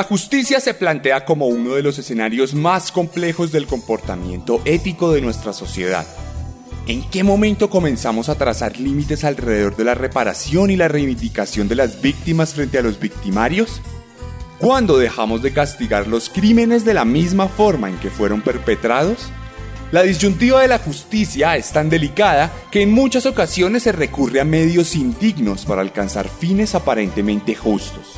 La justicia se plantea como uno de los escenarios más complejos del comportamiento ético de nuestra sociedad. ¿En qué momento comenzamos a trazar límites alrededor de la reparación y la reivindicación de las víctimas frente a los victimarios? ¿Cuándo dejamos de castigar los crímenes de la misma forma en que fueron perpetrados? La disyuntiva de la justicia es tan delicada que en muchas ocasiones se recurre a medios indignos para alcanzar fines aparentemente justos.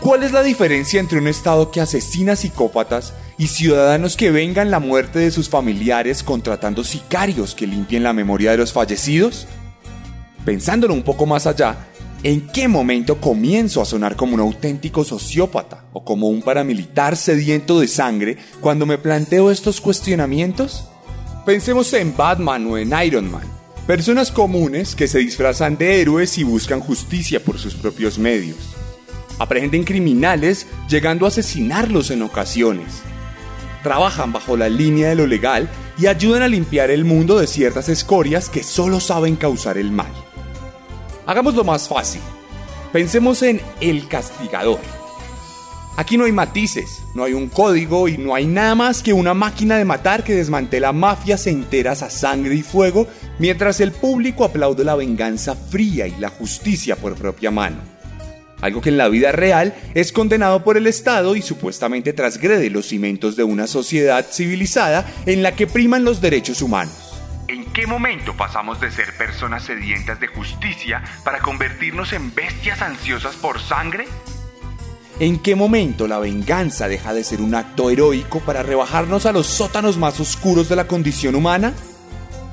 ¿Cuál es la diferencia entre un Estado que asesina psicópatas y ciudadanos que vengan la muerte de sus familiares contratando sicarios que limpien la memoria de los fallecidos? Pensándolo un poco más allá, ¿en qué momento comienzo a sonar como un auténtico sociópata o como un paramilitar sediento de sangre cuando me planteo estos cuestionamientos? Pensemos en Batman o en Iron Man, personas comunes que se disfrazan de héroes y buscan justicia por sus propios medios aprehenden criminales llegando a asesinarlos en ocasiones. Trabajan bajo la línea de lo legal y ayudan a limpiar el mundo de ciertas escorias que solo saben causar el mal. Hagámoslo más fácil. Pensemos en el castigador. Aquí no hay matices, no hay un código y no hay nada más que una máquina de matar que desmantela mafias enteras a sangre y fuego mientras el público aplaude la venganza fría y la justicia por propia mano algo que en la vida real es condenado por el Estado y supuestamente transgrede los cimientos de una sociedad civilizada en la que priman los derechos humanos. ¿En qué momento pasamos de ser personas sedientas de justicia para convertirnos en bestias ansiosas por sangre? ¿En qué momento la venganza deja de ser un acto heroico para rebajarnos a los sótanos más oscuros de la condición humana?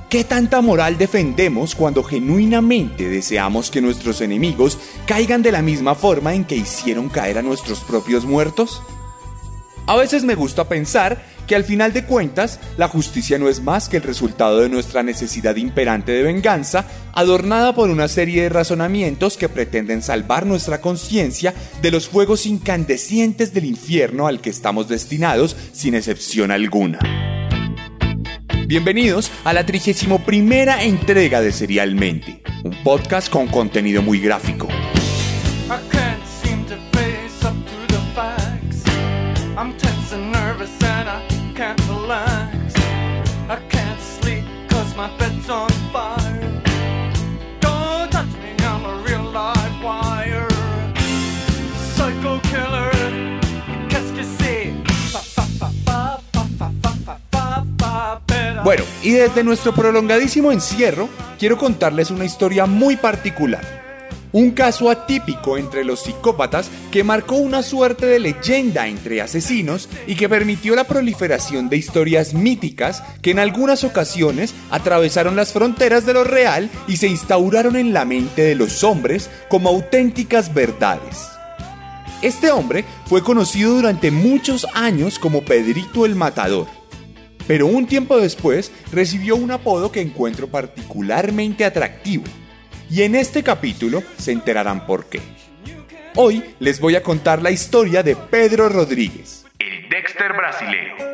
¿Qué tanta moral defendemos cuando genuinamente deseamos que nuestros enemigos caigan de la misma forma en que hicieron caer a nuestros propios muertos? A veces me gusta pensar que al final de cuentas la justicia no es más que el resultado de nuestra necesidad imperante de venganza, adornada por una serie de razonamientos que pretenden salvar nuestra conciencia de los fuegos incandescentes del infierno al que estamos destinados sin excepción alguna. Bienvenidos a la 31 primera entrega de Serialmente, un podcast con contenido muy gráfico. Bueno, y desde nuestro prolongadísimo encierro, quiero contarles una historia muy particular. Un caso atípico entre los psicópatas que marcó una suerte de leyenda entre asesinos y que permitió la proliferación de historias míticas que en algunas ocasiones atravesaron las fronteras de lo real y se instauraron en la mente de los hombres como auténticas verdades. Este hombre fue conocido durante muchos años como Pedrito el Matador pero un tiempo después recibió un apodo que encuentro particularmente atractivo. Y en este capítulo se enterarán por qué. Hoy les voy a contar la historia de Pedro Rodríguez, el Dexter brasileño.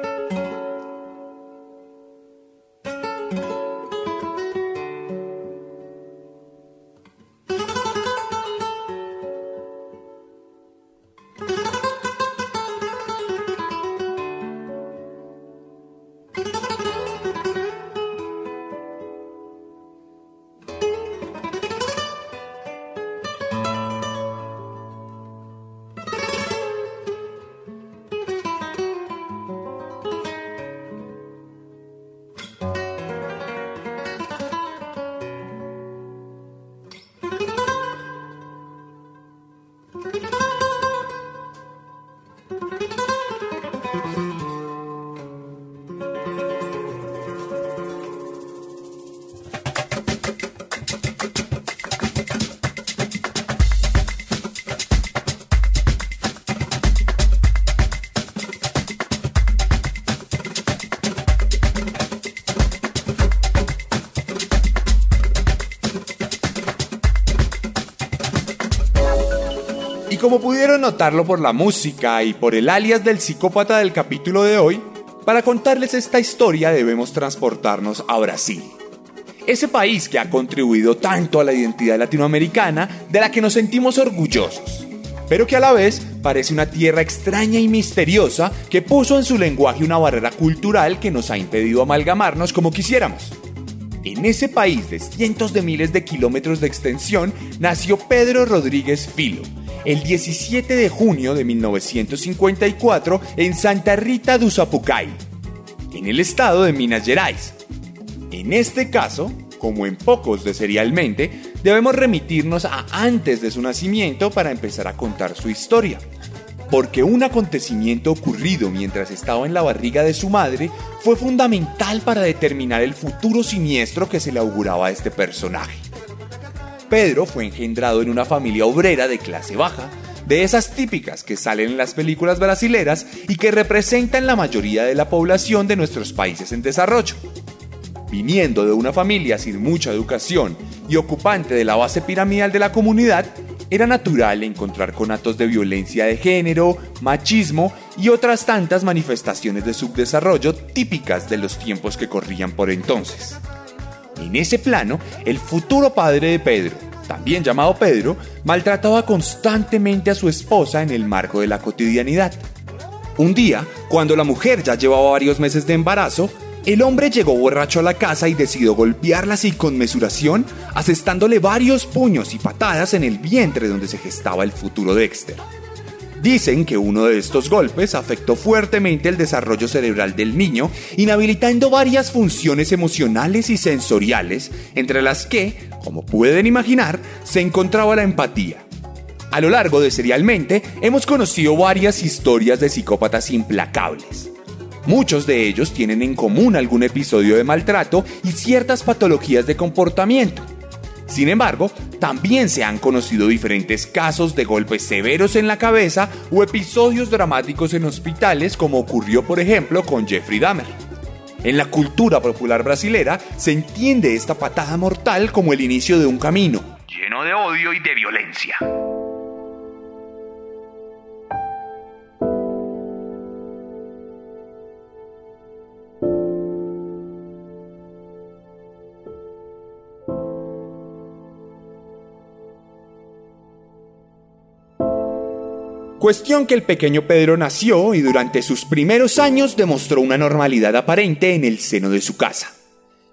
Como pudieron notarlo por la música y por el alias del psicópata del capítulo de hoy, para contarles esta historia debemos transportarnos a Brasil. Ese país que ha contribuido tanto a la identidad latinoamericana de la que nos sentimos orgullosos, pero que a la vez parece una tierra extraña y misteriosa que puso en su lenguaje una barrera cultural que nos ha impedido amalgamarnos como quisiéramos. En ese país de cientos de miles de kilómetros de extensión nació Pedro Rodríguez Filo, el 17 de junio de 1954 en Santa Rita do Sapucay, en el estado de Minas Gerais. En este caso, como en pocos de Serialmente, debemos remitirnos a antes de su nacimiento para empezar a contar su historia. Porque un acontecimiento ocurrido mientras estaba en la barriga de su madre fue fundamental para determinar el futuro siniestro que se le auguraba a este personaje. Pedro fue engendrado en una familia obrera de clase baja, de esas típicas que salen en las películas brasileras y que representan la mayoría de la población de nuestros países en desarrollo. Viniendo de una familia sin mucha educación y ocupante de la base piramidal de la comunidad, era natural encontrar conatos de violencia de género, machismo y otras tantas manifestaciones de subdesarrollo típicas de los tiempos que corrían por entonces. En ese plano, el futuro padre de Pedro, también llamado Pedro, maltrataba constantemente a su esposa en el marco de la cotidianidad. Un día, cuando la mujer ya llevaba varios meses de embarazo, el hombre llegó borracho a la casa y decidió golpearla sin conmesuración, asestándole varios puños y patadas en el vientre donde se gestaba el futuro Dexter. Dicen que uno de estos golpes afectó fuertemente el desarrollo cerebral del niño, inhabilitando varias funciones emocionales y sensoriales, entre las que, como pueden imaginar, se encontraba la empatía. A lo largo de Serialmente hemos conocido varias historias de psicópatas implacables. Muchos de ellos tienen en común algún episodio de maltrato y ciertas patologías de comportamiento. Sin embargo, también se han conocido diferentes casos de golpes severos en la cabeza o episodios dramáticos en hospitales como ocurrió por ejemplo con Jeffrey Dahmer. En la cultura popular brasilera se entiende esta patada mortal como el inicio de un camino lleno de odio y de violencia. Cuestión que el pequeño Pedro nació y durante sus primeros años demostró una normalidad aparente en el seno de su casa.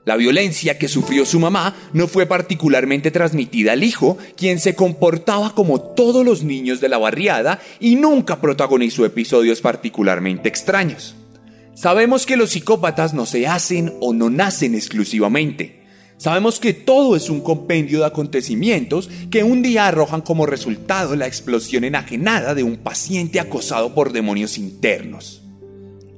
La violencia que sufrió su mamá no fue particularmente transmitida al hijo, quien se comportaba como todos los niños de la barriada y nunca protagonizó episodios particularmente extraños. Sabemos que los psicópatas no se hacen o no nacen exclusivamente, Sabemos que todo es un compendio de acontecimientos que un día arrojan como resultado la explosión enajenada de un paciente acosado por demonios internos.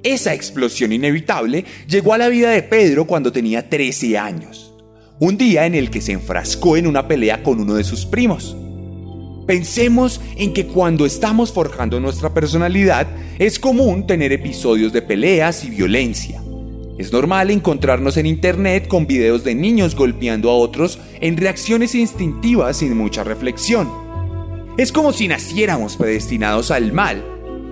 Esa explosión inevitable llegó a la vida de Pedro cuando tenía 13 años, un día en el que se enfrascó en una pelea con uno de sus primos. Pensemos en que cuando estamos forjando nuestra personalidad es común tener episodios de peleas y violencia. Es normal encontrarnos en Internet con videos de niños golpeando a otros en reacciones instintivas sin mucha reflexión. Es como si naciéramos predestinados al mal,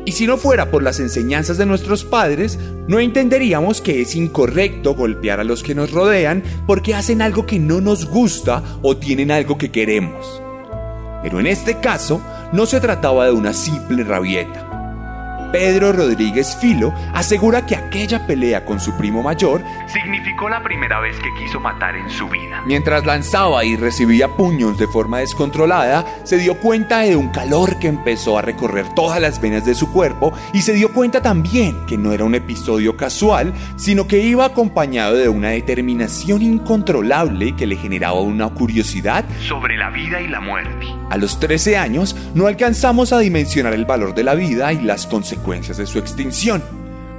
y si no fuera por las enseñanzas de nuestros padres, no entenderíamos que es incorrecto golpear a los que nos rodean porque hacen algo que no nos gusta o tienen algo que queremos. Pero en este caso, no se trataba de una simple rabieta. Pedro Rodríguez Filo asegura que aquella pelea con su primo mayor significó la primera vez que quiso matar en su vida. Mientras lanzaba y recibía puños de forma descontrolada, se dio cuenta de un calor que empezó a recorrer todas las venas de su cuerpo y se dio cuenta también que no era un episodio casual, sino que iba acompañado de una determinación incontrolable que le generaba una curiosidad sobre la vida y la muerte. A los 13 años no alcanzamos a dimensionar el valor de la vida y las consecuencias de su extinción.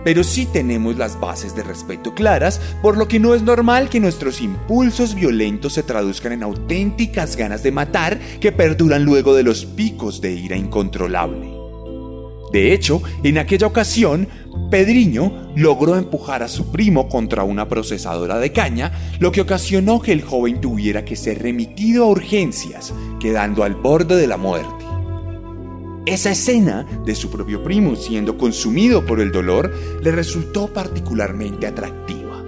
Pero sí tenemos las bases de respeto claras, por lo que no es normal que nuestros impulsos violentos se traduzcan en auténticas ganas de matar que perduran luego de los picos de ira incontrolable. De hecho, en aquella ocasión, Pedriño logró empujar a su primo contra una procesadora de caña, lo que ocasionó que el joven tuviera que ser remitido a urgencias, quedando al borde de la muerte. Esa escena de su propio primo siendo consumido por el dolor le resultó particularmente atractiva.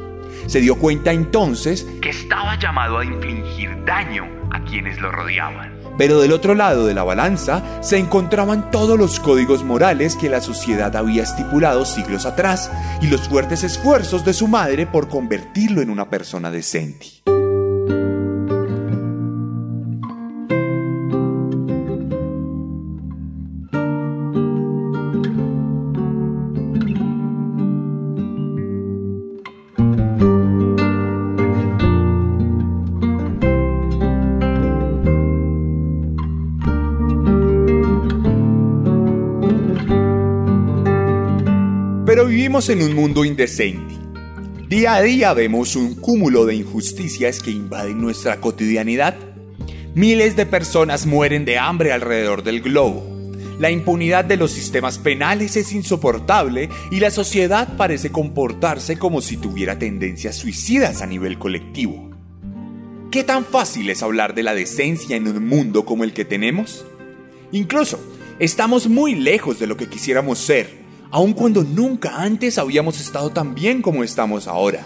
Se dio cuenta entonces que estaba llamado a infligir daño a quienes lo rodeaban. Pero del otro lado de la balanza se encontraban todos los códigos morales que la sociedad había estipulado siglos atrás y los fuertes esfuerzos de su madre por convertirlo en una persona decente. En un mundo indecente. Día a día vemos un cúmulo de injusticias que invaden nuestra cotidianidad. Miles de personas mueren de hambre alrededor del globo. La impunidad de los sistemas penales es insoportable y la sociedad parece comportarse como si tuviera tendencias suicidas a nivel colectivo. ¿Qué tan fácil es hablar de la decencia en un mundo como el que tenemos? Incluso, estamos muy lejos de lo que quisiéramos ser aun cuando nunca antes habíamos estado tan bien como estamos ahora.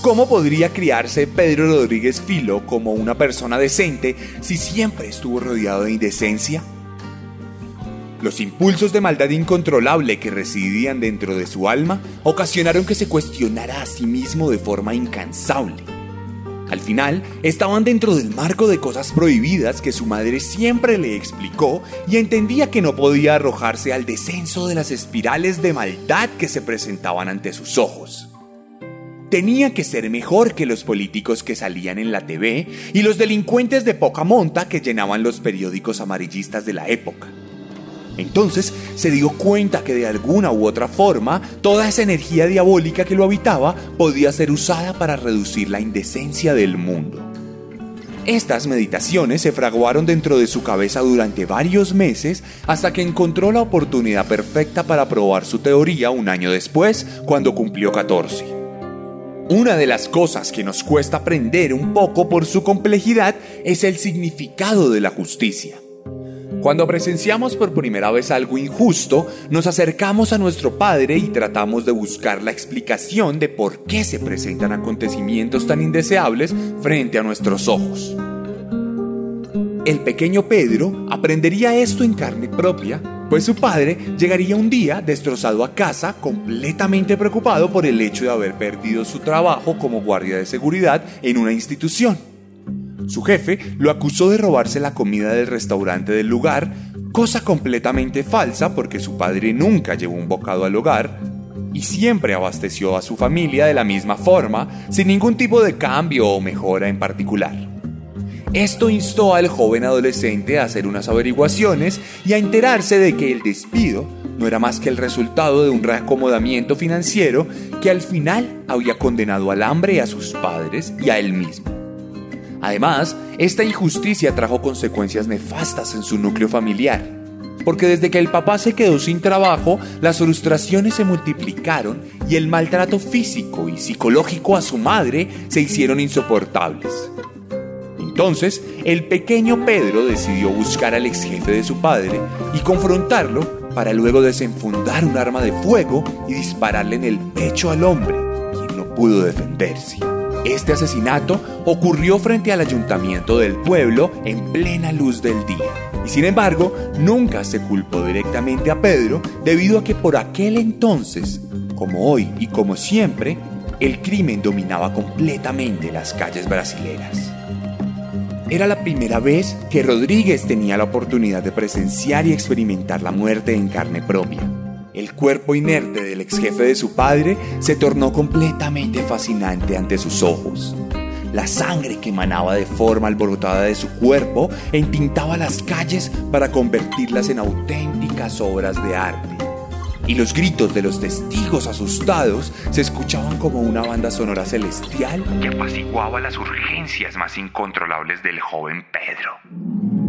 ¿Cómo podría criarse Pedro Rodríguez Filo como una persona decente si siempre estuvo rodeado de indecencia? Los impulsos de maldad incontrolable que residían dentro de su alma ocasionaron que se cuestionara a sí mismo de forma incansable. Al final, estaban dentro del marco de cosas prohibidas que su madre siempre le explicó y entendía que no podía arrojarse al descenso de las espirales de maldad que se presentaban ante sus ojos. Tenía que ser mejor que los políticos que salían en la TV y los delincuentes de poca monta que llenaban los periódicos amarillistas de la época. Entonces se dio cuenta que de alguna u otra forma toda esa energía diabólica que lo habitaba podía ser usada para reducir la indecencia del mundo. Estas meditaciones se fraguaron dentro de su cabeza durante varios meses hasta que encontró la oportunidad perfecta para probar su teoría un año después, cuando cumplió 14. Una de las cosas que nos cuesta aprender un poco por su complejidad es el significado de la justicia. Cuando presenciamos por primera vez algo injusto, nos acercamos a nuestro Padre y tratamos de buscar la explicación de por qué se presentan acontecimientos tan indeseables frente a nuestros ojos. El pequeño Pedro aprendería esto en carne propia, pues su padre llegaría un día destrozado a casa, completamente preocupado por el hecho de haber perdido su trabajo como guardia de seguridad en una institución. Su jefe lo acusó de robarse la comida del restaurante del lugar, cosa completamente falsa porque su padre nunca llevó un bocado al hogar y siempre abasteció a su familia de la misma forma, sin ningún tipo de cambio o mejora en particular. Esto instó al joven adolescente a hacer unas averiguaciones y a enterarse de que el despido no era más que el resultado de un reacomodamiento financiero que al final había condenado al hambre a sus padres y a él mismo. Además, esta injusticia trajo consecuencias nefastas en su núcleo familiar, porque desde que el papá se quedó sin trabajo, las frustraciones se multiplicaron y el maltrato físico y psicológico a su madre se hicieron insoportables. Entonces, el pequeño Pedro decidió buscar al ex jefe de su padre y confrontarlo para luego desenfundar un arma de fuego y dispararle en el pecho al hombre, quien no pudo defenderse. Este asesinato ocurrió frente al ayuntamiento del pueblo en plena luz del día. Y sin embargo, nunca se culpó directamente a Pedro debido a que por aquel entonces, como hoy y como siempre, el crimen dominaba completamente las calles brasileras. Era la primera vez que Rodríguez tenía la oportunidad de presenciar y experimentar la muerte en carne propia. El cuerpo inerte del ex jefe de su padre se tornó completamente fascinante ante sus ojos. La sangre que emanaba de forma alborotada de su cuerpo entintaba las calles para convertirlas en auténticas obras de arte. Y los gritos de los testigos asustados se escuchaban como una banda sonora celestial que apaciguaba las urgencias más incontrolables del joven Pedro.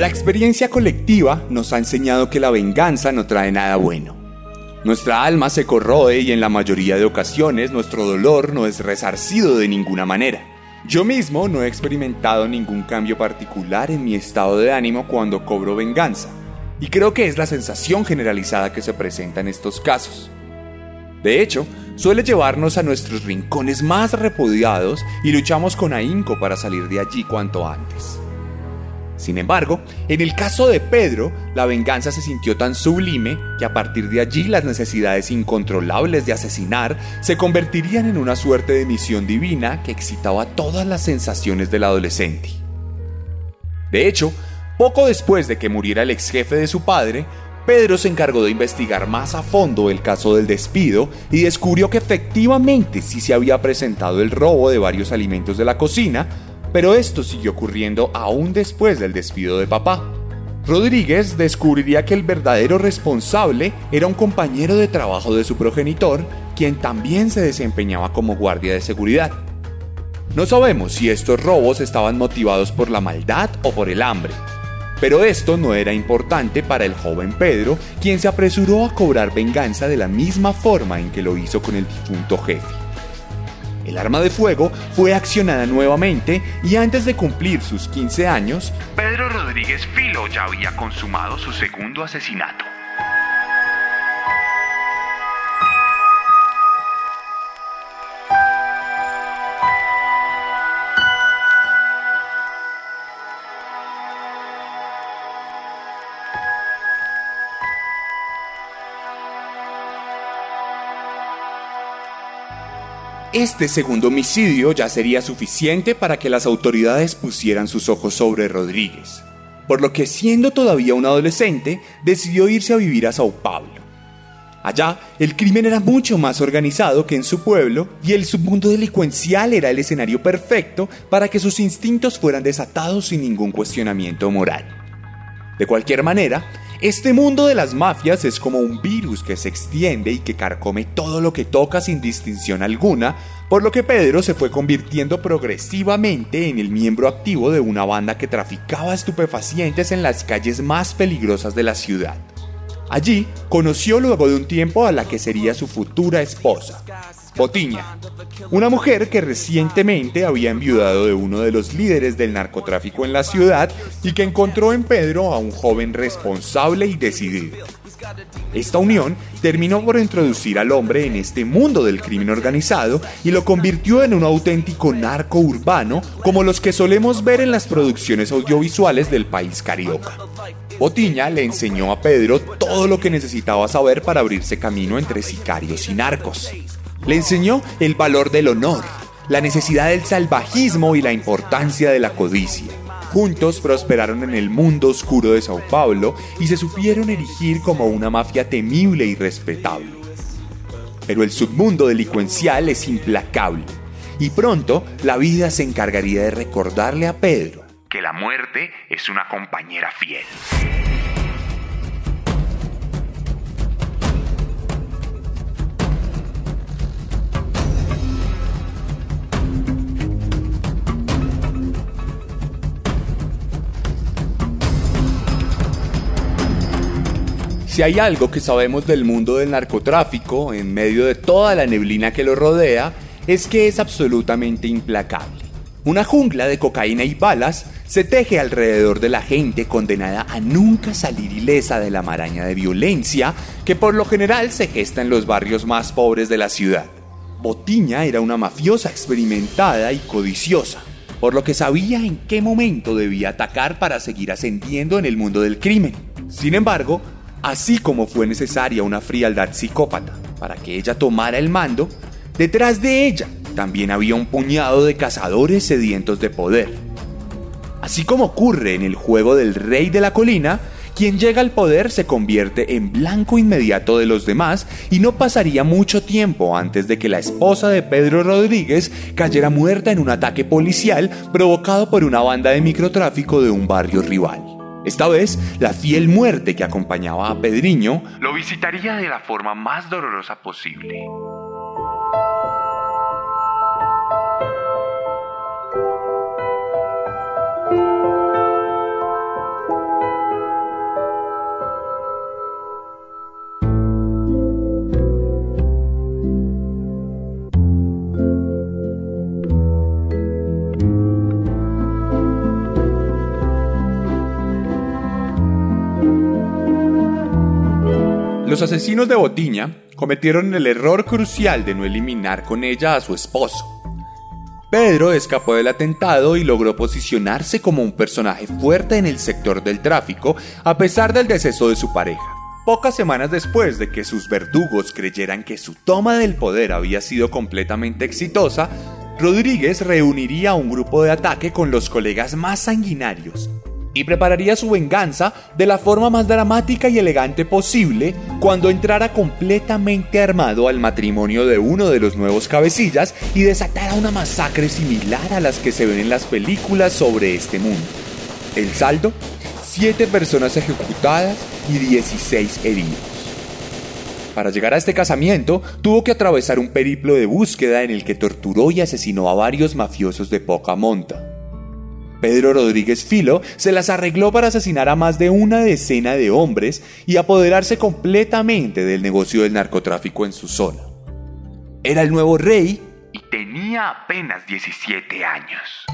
La experiencia colectiva nos ha enseñado que la venganza no trae nada bueno. Nuestra alma se corroe y en la mayoría de ocasiones nuestro dolor no es resarcido de ninguna manera. Yo mismo no he experimentado ningún cambio particular en mi estado de ánimo cuando cobro venganza, y creo que es la sensación generalizada que se presenta en estos casos. De hecho, suele llevarnos a nuestros rincones más repudiados y luchamos con ahínco para salir de allí cuanto antes. Sin embargo, en el caso de Pedro, la venganza se sintió tan sublime que a partir de allí las necesidades incontrolables de asesinar se convertirían en una suerte de misión divina que excitaba todas las sensaciones del adolescente. De hecho, poco después de que muriera el ex jefe de su padre, Pedro se encargó de investigar más a fondo el caso del despido y descubrió que efectivamente sí se había presentado el robo de varios alimentos de la cocina, pero esto siguió ocurriendo aún después del despido de papá. Rodríguez descubriría que el verdadero responsable era un compañero de trabajo de su progenitor, quien también se desempeñaba como guardia de seguridad. No sabemos si estos robos estaban motivados por la maldad o por el hambre, pero esto no era importante para el joven Pedro, quien se apresuró a cobrar venganza de la misma forma en que lo hizo con el difunto jefe. El arma de fuego fue accionada nuevamente y antes de cumplir sus 15 años, Pedro Rodríguez Filo ya había consumado su segundo asesinato. Este segundo homicidio ya sería suficiente para que las autoridades pusieran sus ojos sobre Rodríguez, por lo que siendo todavía un adolescente, decidió irse a vivir a Sao Paulo. Allá, el crimen era mucho más organizado que en su pueblo y el submundo delincuencial era el escenario perfecto para que sus instintos fueran desatados sin ningún cuestionamiento moral. De cualquier manera, este mundo de las mafias es como un virus que se extiende y que carcome todo lo que toca sin distinción alguna, por lo que Pedro se fue convirtiendo progresivamente en el miembro activo de una banda que traficaba estupefacientes en las calles más peligrosas de la ciudad. Allí conoció luego de un tiempo a la que sería su futura esposa, Botiña, una mujer que recientemente había enviudado de uno de los líderes del narcotráfico en la ciudad y que encontró en Pedro a un joven responsable y decidido. Esta unión terminó por introducir al hombre en este mundo del crimen organizado y lo convirtió en un auténtico narco urbano como los que solemos ver en las producciones audiovisuales del país carioca. Botiña le enseñó a Pedro todo lo que necesitaba saber para abrirse camino entre sicarios y narcos. Le enseñó el valor del honor, la necesidad del salvajismo y la importancia de la codicia. Juntos prosperaron en el mundo oscuro de Sao Paulo y se supieron erigir como una mafia temible y respetable. Pero el submundo delincuencial es implacable y pronto la vida se encargaría de recordarle a Pedro que la muerte es una compañera fiel. Si hay algo que sabemos del mundo del narcotráfico, en medio de toda la neblina que lo rodea, es que es absolutamente implacable. Una jungla de cocaína y balas se teje alrededor de la gente condenada a nunca salir ilesa de la maraña de violencia que por lo general se gesta en los barrios más pobres de la ciudad. Botiña era una mafiosa experimentada y codiciosa, por lo que sabía en qué momento debía atacar para seguir ascendiendo en el mundo del crimen. Sin embargo, Así como fue necesaria una frialdad psicópata para que ella tomara el mando, detrás de ella también había un puñado de cazadores sedientos de poder. Así como ocurre en el juego del rey de la colina, quien llega al poder se convierte en blanco inmediato de los demás y no pasaría mucho tiempo antes de que la esposa de Pedro Rodríguez cayera muerta en un ataque policial provocado por una banda de microtráfico de un barrio rival. Esta vez, la fiel muerte que acompañaba a Pedriño lo visitaría de la forma más dolorosa posible. Los asesinos de Botiña cometieron el error crucial de no eliminar con ella a su esposo. Pedro escapó del atentado y logró posicionarse como un personaje fuerte en el sector del tráfico a pesar del deceso de su pareja. Pocas semanas después de que sus verdugos creyeran que su toma del poder había sido completamente exitosa, Rodríguez reuniría un grupo de ataque con los colegas más sanguinarios y prepararía su venganza de la forma más dramática y elegante posible cuando entrara completamente armado al matrimonio de uno de los nuevos cabecillas y desatara una masacre similar a las que se ven en las películas sobre este mundo. El saldo, 7 personas ejecutadas y 16 heridos. Para llegar a este casamiento, tuvo que atravesar un periplo de búsqueda en el que torturó y asesinó a varios mafiosos de poca monta. Pedro Rodríguez Filo se las arregló para asesinar a más de una decena de hombres y apoderarse completamente del negocio del narcotráfico en su zona. Era el nuevo rey y tenía apenas 17 años.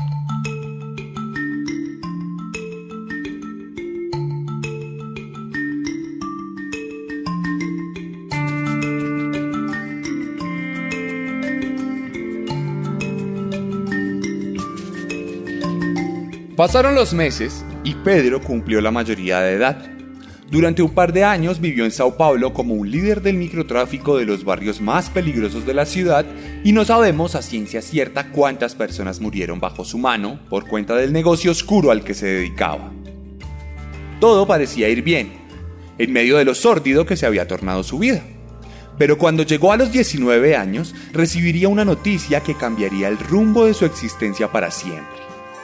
Pasaron los meses y Pedro cumplió la mayoría de edad. Durante un par de años vivió en Sao Paulo como un líder del microtráfico de los barrios más peligrosos de la ciudad y no sabemos a ciencia cierta cuántas personas murieron bajo su mano por cuenta del negocio oscuro al que se dedicaba. Todo parecía ir bien, en medio de lo sórdido que se había tornado su vida. Pero cuando llegó a los 19 años, recibiría una noticia que cambiaría el rumbo de su existencia para siempre.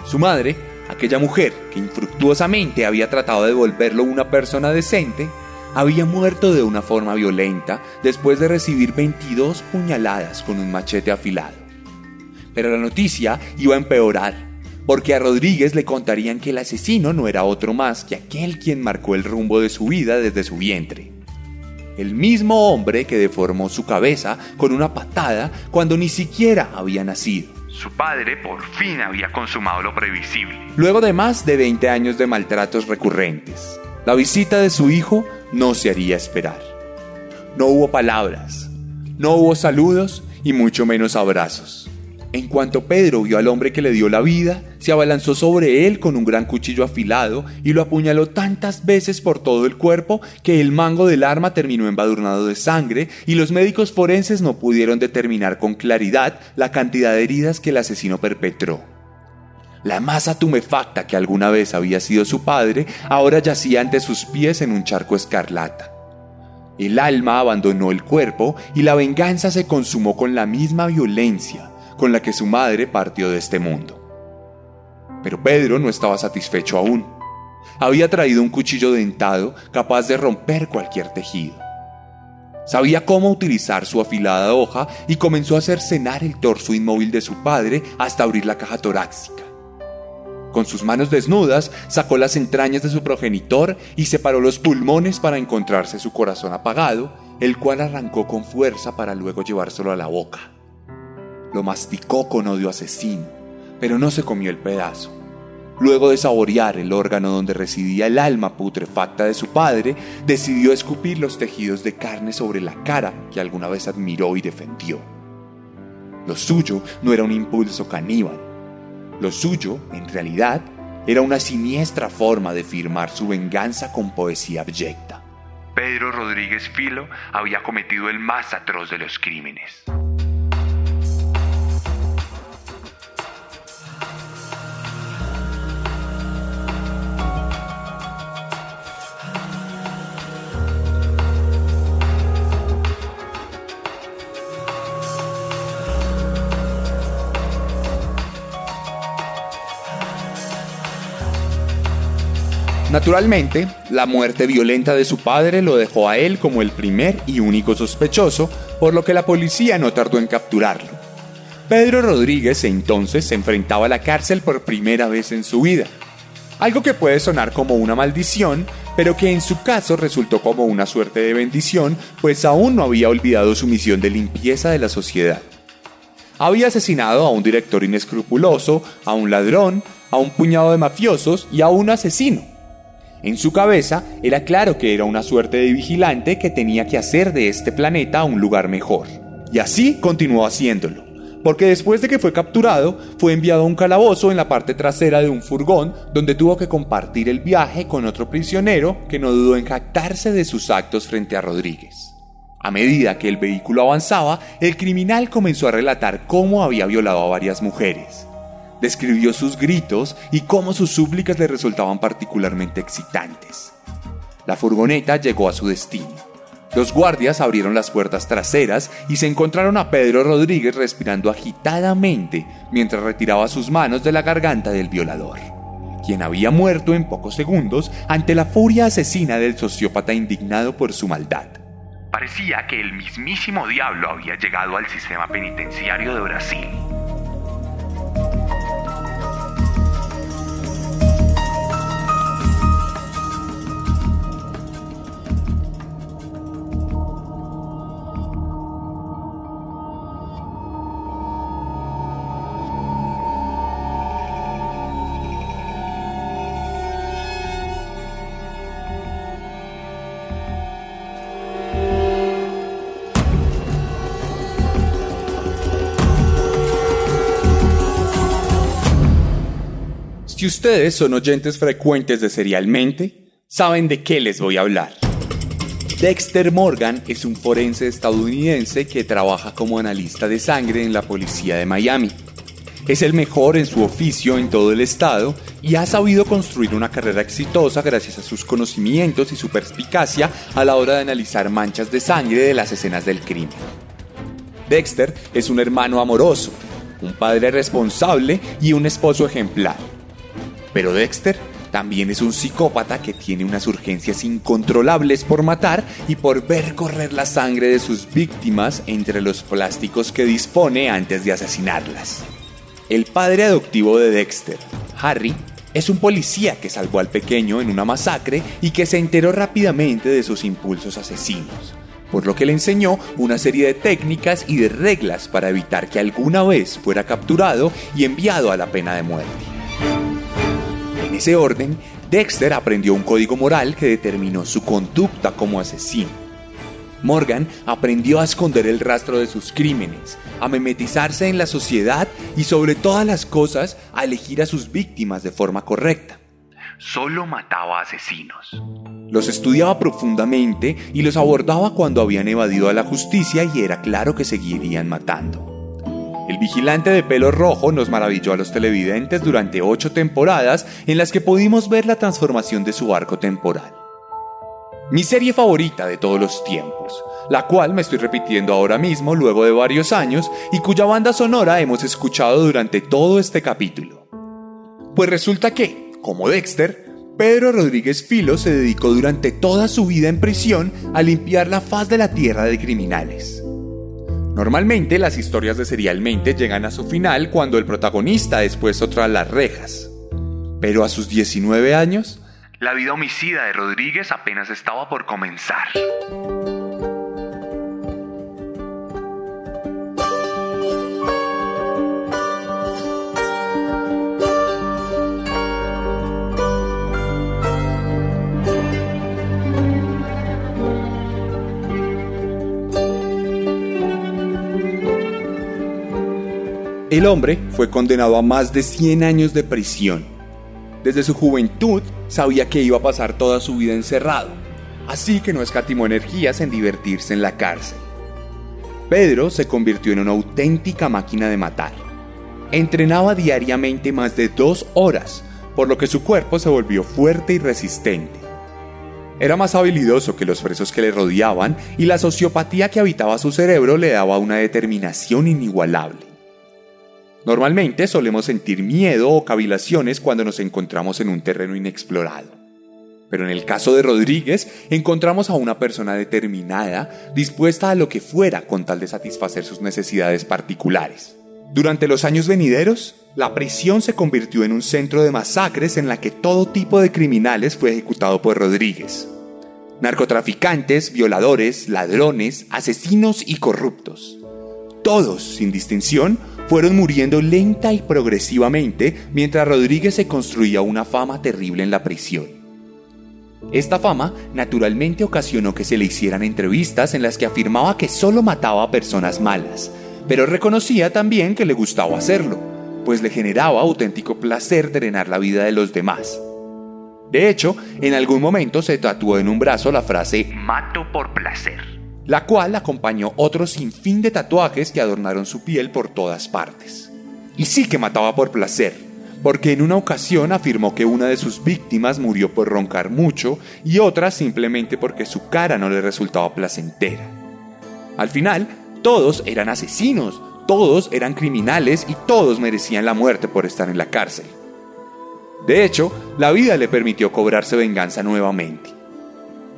Su madre, aquella mujer que infructuosamente había tratado de volverlo una persona decente, había muerto de una forma violenta después de recibir 22 puñaladas con un machete afilado. Pero la noticia iba a empeorar, porque a Rodríguez le contarían que el asesino no era otro más que aquel quien marcó el rumbo de su vida desde su vientre. El mismo hombre que deformó su cabeza con una patada cuando ni siquiera había nacido. Su padre por fin había consumado lo previsible. Luego de más de 20 años de maltratos recurrentes, la visita de su hijo no se haría esperar. No hubo palabras, no hubo saludos y mucho menos abrazos. En cuanto Pedro vio al hombre que le dio la vida, se abalanzó sobre él con un gran cuchillo afilado y lo apuñaló tantas veces por todo el cuerpo que el mango del arma terminó embadurnado de sangre y los médicos forenses no pudieron determinar con claridad la cantidad de heridas que el asesino perpetró. La masa tumefacta que alguna vez había sido su padre ahora yacía ante sus pies en un charco escarlata. El alma abandonó el cuerpo y la venganza se consumó con la misma violencia con la que su madre partió de este mundo. Pero Pedro no estaba satisfecho aún. Había traído un cuchillo dentado capaz de romper cualquier tejido. Sabía cómo utilizar su afilada hoja y comenzó a hacer cenar el torso inmóvil de su padre hasta abrir la caja torácica. Con sus manos desnudas sacó las entrañas de su progenitor y separó los pulmones para encontrarse su corazón apagado, el cual arrancó con fuerza para luego llevárselo a la boca. Lo masticó con odio asesino, pero no se comió el pedazo. Luego de saborear el órgano donde residía el alma putrefacta de su padre, decidió escupir los tejidos de carne sobre la cara que alguna vez admiró y defendió. Lo suyo no era un impulso caníbal. Lo suyo, en realidad, era una siniestra forma de firmar su venganza con poesía abyecta. Pedro Rodríguez Filo había cometido el más atroz de los crímenes. Naturalmente, la muerte violenta de su padre lo dejó a él como el primer y único sospechoso, por lo que la policía no tardó en capturarlo. Pedro Rodríguez entonces se enfrentaba a la cárcel por primera vez en su vida. Algo que puede sonar como una maldición, pero que en su caso resultó como una suerte de bendición, pues aún no había olvidado su misión de limpieza de la sociedad. Había asesinado a un director inescrupuloso, a un ladrón, a un puñado de mafiosos y a un asesino En su cabeza era claro que era una suerte de vigilante que tenía que hacer de este planeta un lugar mejor. Y así continuó haciéndolo, porque después de que fue capturado, fue enviado a un calabozo en la parte trasera de un furgón donde tuvo que compartir el viaje con otro prisionero que no dudó en jactarse de sus actos frente a Rodríguez. A medida que el vehículo avanzaba, el criminal comenzó a relatar cómo había violado a varias mujeres. Describió sus gritos y cómo sus súplicas le resultaban particularmente excitantes. La furgoneta llegó a su destino. Los guardias abrieron las puertas traseras y se encontraron a Pedro Rodríguez respirando agitadamente mientras retiraba sus manos de la garganta del violador, quien había muerto en pocos segundos ante la furia asesina del sociópata indignado por su maldad. Parecía que el mismísimo diablo había llegado al sistema penitenciario de Brasil. Si ustedes son oyentes frecuentes de Serialmente, saben de qué les voy a hablar. Dexter Morgan es un forense estadounidense que trabaja como analista de sangre en la policía de Miami. Es el mejor en su oficio en todo el estado y ha sabido construir una carrera exitosa gracias a sus conocimientos y su perspicacia a la hora de analizar manchas de sangre de las escenas del crimen. Dexter es un hermano amoroso, un padre responsable y un esposo ejemplar. Pero Dexter también es un psicópata que tiene unas urgencias incontrolables por matar y por ver correr la sangre de sus víctimas entre los plásticos que dispone antes de asesinarlas. El padre adoptivo de Dexter, Harry, es un policía que salvó al pequeño en una masacre y que se enteró rápidamente de sus impulsos asesinos, por lo que le enseñó una serie de técnicas y de reglas para evitar que alguna vez fuera capturado y enviado a la pena de muerte. Ese orden, Dexter aprendió un código moral que determinó su conducta como asesino. Morgan aprendió a esconder el rastro de sus crímenes, a memetizarse en la sociedad y sobre todas las cosas a elegir a sus víctimas de forma correcta. Solo mataba asesinos. Los estudiaba profundamente y los abordaba cuando habían evadido a la justicia y era claro que seguirían matando. El vigilante de pelo rojo nos maravilló a los televidentes durante ocho temporadas en las que pudimos ver la transformación de su arco temporal. Mi serie favorita de todos los tiempos, la cual me estoy repitiendo ahora mismo luego de varios años y cuya banda sonora hemos escuchado durante todo este capítulo. Pues resulta que, como Dexter, Pedro Rodríguez Filo se dedicó durante toda su vida en prisión a limpiar la faz de la tierra de criminales. Normalmente las historias de Serialmente llegan a su final cuando el protagonista es puesto tras las rejas. Pero a sus 19 años... La vida homicida de Rodríguez apenas estaba por comenzar. El hombre fue condenado a más de 100 años de prisión. Desde su juventud sabía que iba a pasar toda su vida encerrado, así que no escatimó energías en divertirse en la cárcel. Pedro se convirtió en una auténtica máquina de matar. Entrenaba diariamente más de dos horas, por lo que su cuerpo se volvió fuerte y resistente. Era más habilidoso que los presos que le rodeaban y la sociopatía que habitaba su cerebro le daba una determinación inigualable. Normalmente solemos sentir miedo o cavilaciones cuando nos encontramos en un terreno inexplorado. Pero en el caso de Rodríguez, encontramos a una persona determinada, dispuesta a lo que fuera con tal de satisfacer sus necesidades particulares. Durante los años venideros, la prisión se convirtió en un centro de masacres en la que todo tipo de criminales fue ejecutado por Rodríguez. Narcotraficantes, violadores, ladrones, asesinos y corruptos. Todos, sin distinción, fueron muriendo lenta y progresivamente mientras Rodríguez se construía una fama terrible en la prisión. Esta fama naturalmente ocasionó que se le hicieran entrevistas en las que afirmaba que solo mataba a personas malas, pero reconocía también que le gustaba hacerlo, pues le generaba auténtico placer drenar la vida de los demás. De hecho, en algún momento se tatuó en un brazo la frase Mato por placer, la cual acompañó otro sinfín de tatuajes que adornaron su piel por todas partes. Y sí que mataba por placer, porque en una ocasión afirmó que una de sus víctimas murió por roncar mucho y otra simplemente porque su cara no le resultaba placentera. Al final, todos eran asesinos, todos eran criminales y todos merecían la muerte por estar en la cárcel. De hecho, la vida le permitió cobrarse venganza nuevamente.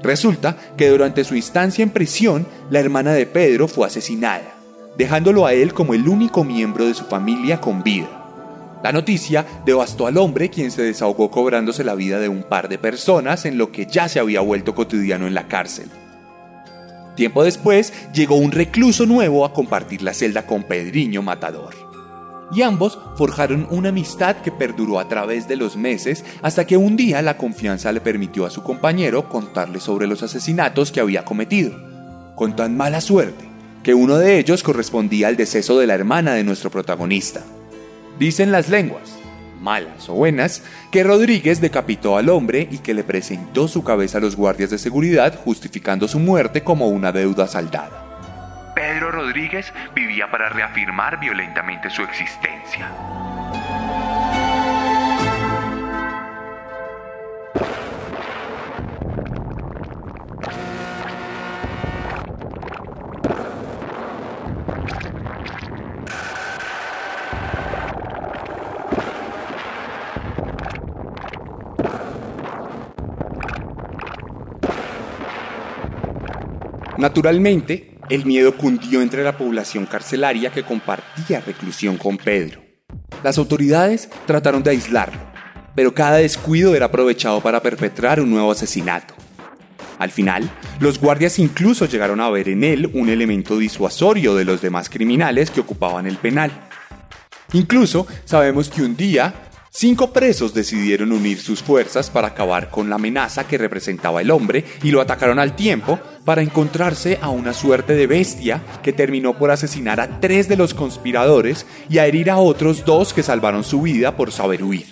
Resulta que durante su instancia en prisión, la hermana de Pedro fue asesinada, dejándolo a él como el único miembro de su familia con vida. La noticia devastó al hombre quien se desahogó cobrándose la vida de un par de personas en lo que ya se había vuelto cotidiano en la cárcel. Tiempo después llegó un recluso nuevo a compartir la celda con Pedriño Matador. Y ambos forjaron una amistad que perduró a través de los meses hasta que un día la confianza le permitió a su compañero contarle sobre los asesinatos que había cometido, con tan mala suerte que uno de ellos correspondía al deceso de la hermana de nuestro protagonista. Dicen las lenguas, malas o buenas, que Rodríguez decapitó al hombre y que le presentó su cabeza a los guardias de seguridad justificando su muerte como una deuda saldada. Rodríguez vivía para reafirmar violentamente su existencia. Naturalmente, el miedo cundió entre la población carcelaria que compartía reclusión con Pedro. Las autoridades trataron de aislarlo, pero cada descuido era aprovechado para perpetrar un nuevo asesinato. Al final, los guardias incluso llegaron a ver en él un elemento disuasorio de los demás criminales que ocupaban el penal. Incluso sabemos que un día Cinco presos decidieron unir sus fuerzas para acabar con la amenaza que representaba el hombre y lo atacaron al tiempo para encontrarse a una suerte de bestia que terminó por asesinar a tres de los conspiradores y a herir a otros dos que salvaron su vida por saber huir.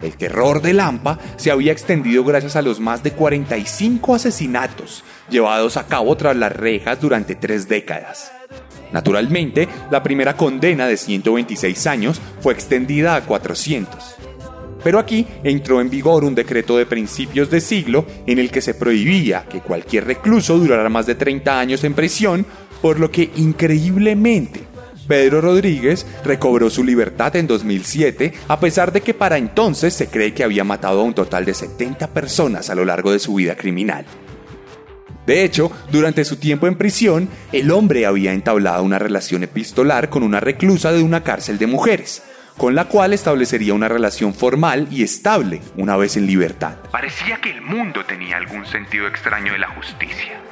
El terror de Lampa se había extendido gracias a los más de 45 asesinatos llevados a cabo tras las rejas durante tres décadas. Naturalmente, la primera condena de 126 años fue extendida a 400. Pero aquí entró en vigor un decreto de principios de siglo en el que se prohibía que cualquier recluso durara más de 30 años en prisión, por lo que increíblemente Pedro Rodríguez recobró su libertad en 2007 a pesar de que para entonces se cree que había matado a un total de 70 personas a lo largo de su vida criminal. De hecho, durante su tiempo en prisión, el hombre había entablado una relación epistolar con una reclusa de una cárcel de mujeres, con la cual establecería una relación formal y estable una vez en libertad. Parecía que el mundo tenía algún sentido extraño de la justicia.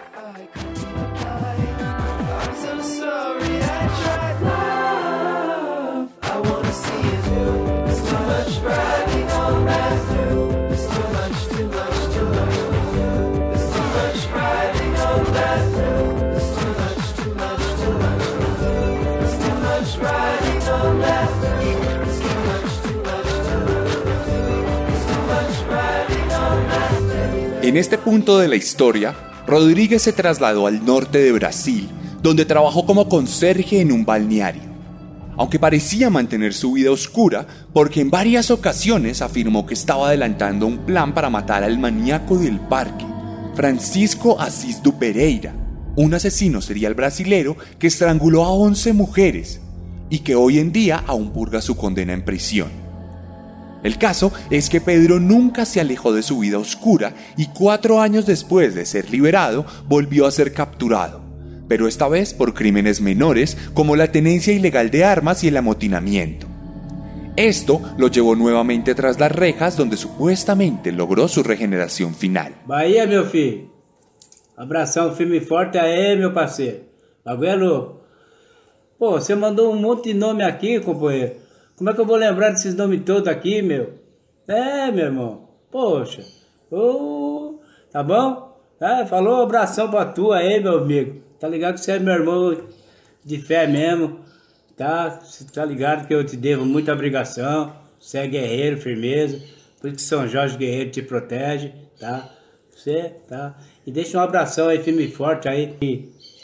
En este punto de la historia, Rodríguez se trasladó al norte de Brasil, donde trabajó como conserje en un balneario. Aunque parecía mantener su vida oscura, porque en varias ocasiones afirmó que estaba adelantando un plan para matar al maníaco del parque, Francisco Assis du Pereira, un asesino serial brasilero que estranguló a 11 mujeres y que hoy en día aún purga su condena en prisión. El caso es que Pedro nunca se alejó de su vida oscura y cuatro años después de ser liberado volvió a ser capturado, pero esta vez por crímenes menores como la tenencia ilegal de armas y el amotinamiento. Esto lo llevó nuevamente tras las rejas donde supuestamente logró su regeneración final. Bahia, meu filho. Firme e forte aí, meu parceiro. Mandou um monte de nome aqui, companheiro. Como é que eu vou lembrar desses nomes todos aqui, meu? É, meu irmão. Poxa. Oh, Tá bom? Ah, falou, abração pra tu aí, meu amigo. Tá ligado que você é meu irmão de fé mesmo. Tá? Tá ligado que eu te devo muita obrigação. Você é guerreiro, firmeza. Por isso que São Jorge Guerreiro te protege, tá? Você, tá? E deixa um abração aí, firme e forte aí,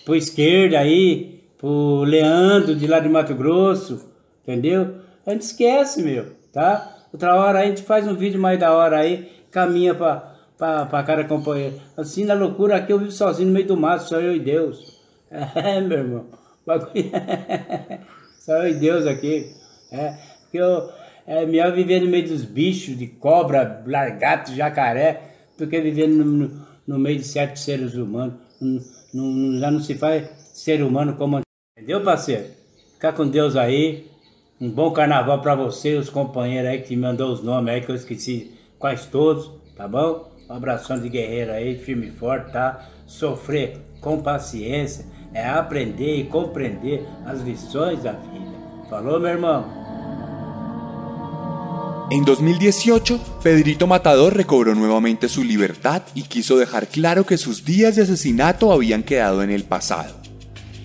pro esquerda aí, pro Leandro de lá de Mato Grosso, entendeu? A gente esquece, meu, tá? Outra hora a gente faz um vídeo mais da hora aí, caminha pra, pra, pra cara companheiro. Assim, na loucura, aqui eu vivo sozinho no meio do mato, só eu e Deus. É, meu irmão. Só eu e Deus aqui. É, que eu, é melhor viver no meio dos bichos, de cobra, largato, jacaré, do que viver no, no, no meio de certos seres humanos. Não, já não se faz ser humano como. Entendeu, parceiro? Fica com Deus aí. Um bom carnaval para você, os companheiros aí que mandou os nomes aí que eu esqueci quase todos, tá bom? Um abração de guerreiro aí, firme e forte, tá? Sofrer com paciência é aprender e compreender as lições da vida. Falou, meu irmão? En 2018, Pedrito Matador recobró nuevamente su libertad y quiso dejar claro que sus días de asesinato habían quedado en el pasado.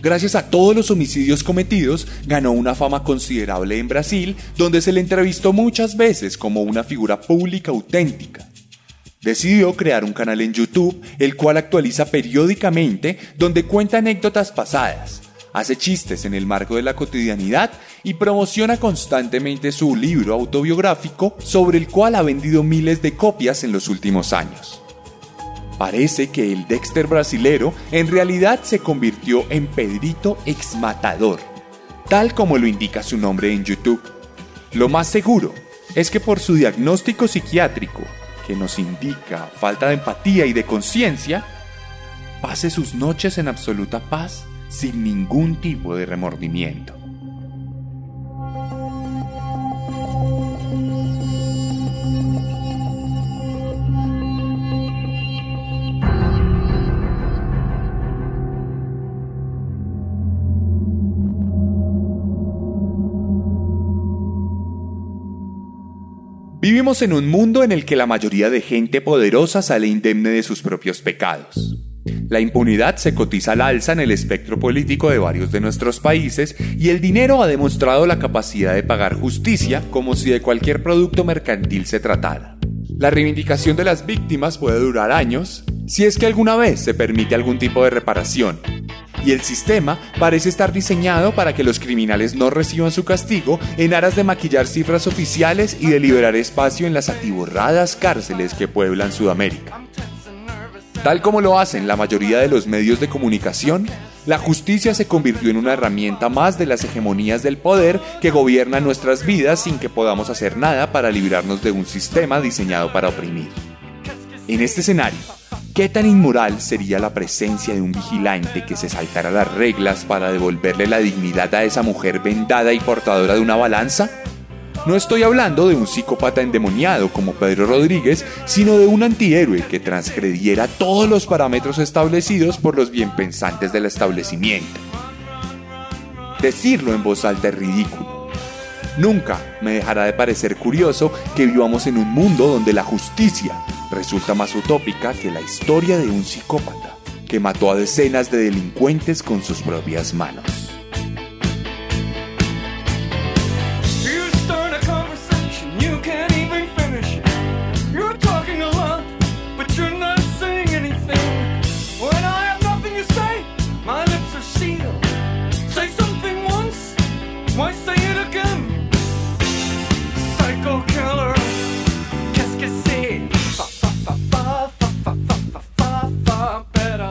Gracias a todos los homicidios cometidos, ganó una fama considerable en Brasil, donde se le entrevistó muchas veces como una figura pública auténtica. Decidió crear un canal en YouTube, el cual actualiza periódicamente, donde cuenta anécdotas pasadas, hace chistes en el marco de la cotidianidad y promociona constantemente su libro autobiográfico, sobre el cual ha vendido miles de copias en los últimos años. Parece que el Dexter brasilero en realidad se convirtió en Pedrito Exmatador, tal como lo indica su nombre en YouTube. Lo más seguro es que por su diagnóstico psiquiátrico que nos indica falta de empatía y de conciencia, pase sus noches en absoluta paz sin ningún tipo de remordimiento. Vivimos en un mundo en el que la mayoría de gente poderosa sale indemne de sus propios pecados. La impunidad se cotiza al alza en el espectro político de varios de nuestros países y el dinero ha demostrado la capacidad de pagar justicia como si de cualquier producto mercantil se tratara. La reivindicación de las víctimas puede durar años si es que alguna vez se permite algún tipo de reparación, y el sistema parece estar diseñado para que los criminales no reciban su castigo en aras de maquillar cifras oficiales y de liberar espacio en las atiborradas cárceles que pueblan Sudamérica. Tal como lo hacen la mayoría de los medios de comunicación, la justicia se convirtió en una herramienta más de las hegemonías del poder que gobiernan nuestras vidas sin que podamos hacer nada para librarnos de un sistema diseñado para oprimir. En este escenario, ¿Qué tan inmoral sería la presencia de un vigilante que se saltara las reglas para devolverle la dignidad a esa mujer vendada y portadora de una balanza? No estoy hablando de un psicópata endemoniado como Pedro Rodríguez, sino de un antihéroe que transgrediera todos los parámetros establecidos por los bienpensantes del establecimiento. Decirlo en voz alta es ridículo. Nunca me dejará de parecer curioso que vivamos en un mundo donde la justicia resulta más utópica que la historia de un psicópata que mató a decenas de delincuentes con sus propias manos.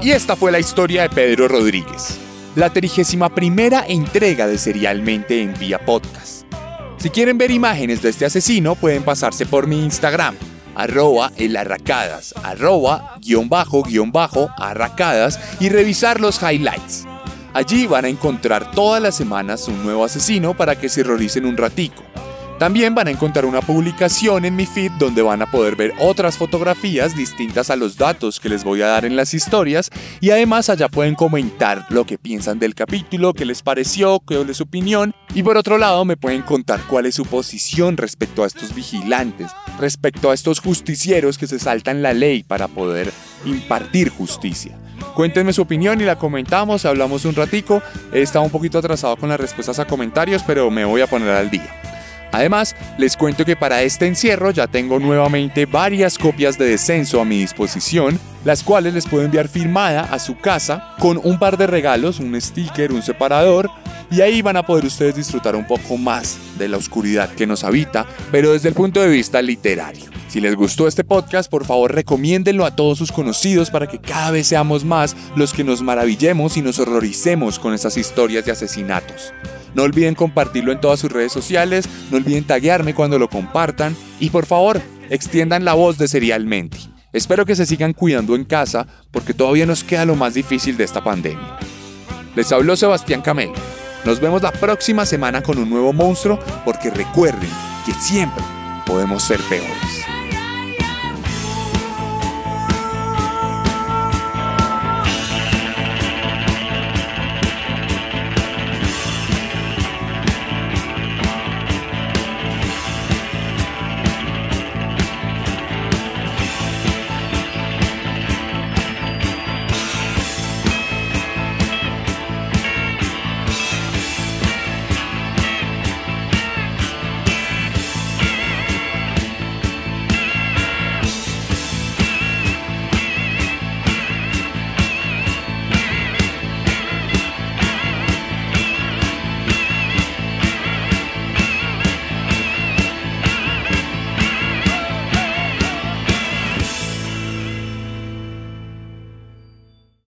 Y esta fue la historia de Pedro Rodríguez, la 31 primera entrega de Serialmente en Vía Podcast. Si quieren ver imágenes de este asesino, pueden pasarse por mi Instagram, arroba elarracadas, arroba guion bajo guion bajo arracadas y revisar los highlights. Allí van a encontrar todas las semanas un nuevo asesino para que se horroricen un ratico. También van a encontrar una publicación en mi feed donde van a poder ver otras fotografías distintas a los datos que les voy a dar en las historias y además allá pueden comentar lo que piensan del capítulo, qué les pareció, qué es su opinión y por otro lado me pueden contar cuál es su posición respecto a estos vigilantes, respecto a estos justicieros que se saltan la ley para poder impartir justicia. Cuéntenme su opinión y la comentamos, hablamos un ratico. He estado un poquito atrasado con las respuestas a comentarios, pero me voy a poner al día. Además, les cuento que para este encierro ya tengo nuevamente varias copias de descenso a mi disposición, las cuales les puedo enviar firmada a su casa con un par de regalos, un sticker, un separador, y ahí van a poder ustedes disfrutar un poco más de la oscuridad que nos habita, pero desde el punto de vista literario. Si les gustó este podcast, por favor recomiéndenlo a todos sus conocidos para que cada vez seamos más los que nos maravillemos y nos horroricemos con esas historias de asesinatos. No olviden compartirlo en todas sus redes sociales, no olviden taguearme cuando lo compartan y por favor, extiendan la voz de Serialmente. Espero que se sigan cuidando en casa porque todavía nos queda lo más difícil de esta pandemia. Les habló Sebastián Camelo. Nos vemos la próxima semana con un nuevo monstruo porque recuerden que siempre podemos ser peores.